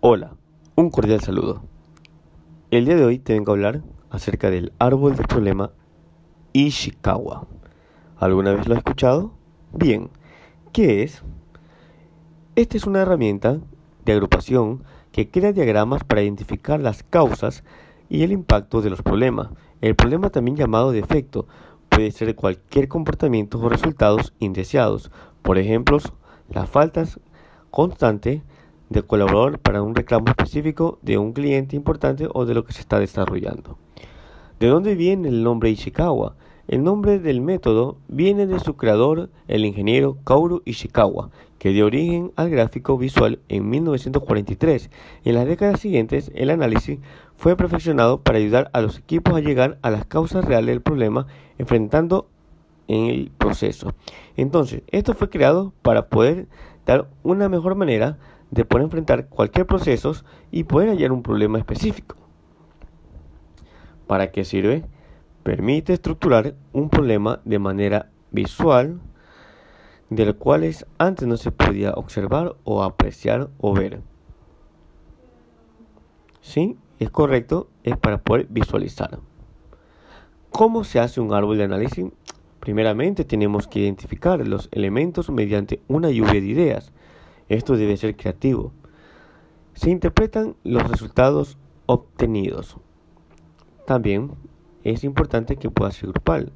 Hola, un cordial saludo. El día de hoy te vengo a hablar acerca del árbol del problema Ishikawa. ¿Alguna vez lo has escuchado? Bien, ¿qué es? Esta es una herramienta de agrupación que crea diagramas para identificar las causas y el impacto de los problemas. El problema también llamado defecto puede ser cualquier comportamiento o resultados indeseados, por ejemplo, las faltas constantes de colaborador para un reclamo específico de un cliente importante o de lo que se está desarrollando. ¿De dónde viene el nombre Ishikawa? El nombre del método viene de su creador, el ingeniero Kaoru Ishikawa, que dio origen al gráfico visual en 1943. En las décadas siguientes, el análisis fue perfeccionado para ayudar a los equipos a llegar a las causas reales del problema, enfrentando en el proceso. Entonces, esto fue creado para poder dar una mejor manera de poder enfrentar cualquier proceso y poder hallar un problema específico. ¿Para qué sirve? Permite estructurar un problema de manera visual, del cual antes no se podía observar o apreciar o ver. Sí, es correcto, es para poder visualizar. ¿Cómo se hace un árbol de análisis? Primeramente tenemos que identificar los elementos mediante una lluvia de ideas. Esto debe ser creativo. Se interpretan los resultados obtenidos. También es importante que pueda ser grupal.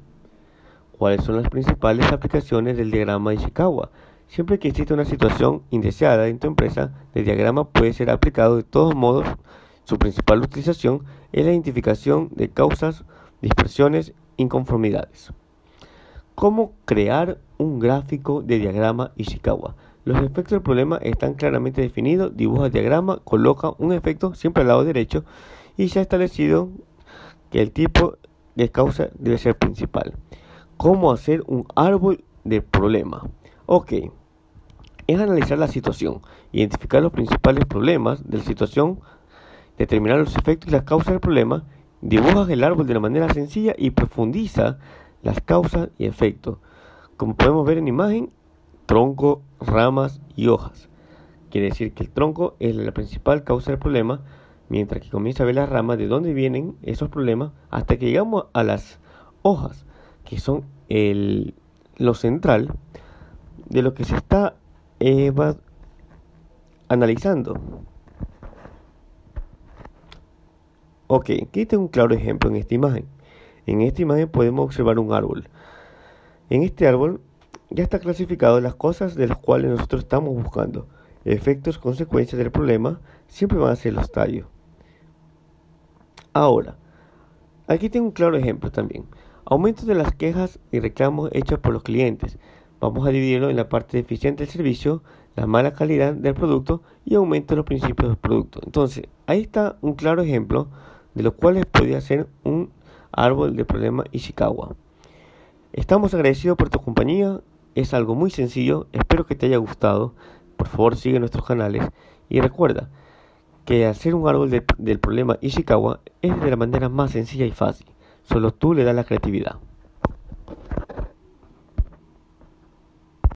¿Cuáles son las principales aplicaciones del diagrama de Ishikawa? Siempre que exista una situación indeseada en tu empresa, el diagrama puede ser aplicado de todos modos. Su principal utilización es la identificación de causas, dispersiones, inconformidades. ¿Cómo crear un gráfico de diagrama Ishikawa? Los efectos del problema están claramente definidos. Dibuja el diagrama, coloca un efecto siempre al lado derecho y se ha establecido que el tipo de causa debe ser principal. ¿Cómo hacer un árbol de problema? Ok, es analizar la situación, identificar los principales problemas de la situación, determinar los efectos y las causas del problema, dibuja el árbol de una manera sencilla y profundiza las causas y efectos. Como podemos ver en imagen, tronco, ramas y hojas. Quiere decir que el tronco es la principal causa del problema, mientras que comienza a ver las ramas de dónde vienen esos problemas hasta que llegamos a las hojas, que son el, lo central de lo que se está analizando. Ok, aquí tengo un claro ejemplo en esta imagen. En esta imagen podemos observar un árbol. En este árbol ya está clasificado las cosas de las cuales nosotros estamos buscando. Efectos, consecuencias del problema siempre van a ser los tallos. Ahora, aquí tengo un claro ejemplo también. Aumento de las quejas y reclamos hechos por los clientes. Vamos a dividirlo en la parte deficiente del servicio, la mala calidad del producto y aumento de los principios del producto. Entonces, ahí está un claro ejemplo de los cuales podría ser un árbol de problema Ishikawa. Estamos agradecidos por tu compañía, es algo muy sencillo, espero que te haya gustado, por favor sigue nuestros canales. Y recuerda que hacer un árbol del problema Ishikawa es de la manera más sencilla y fácil, solo tú le das la creatividad.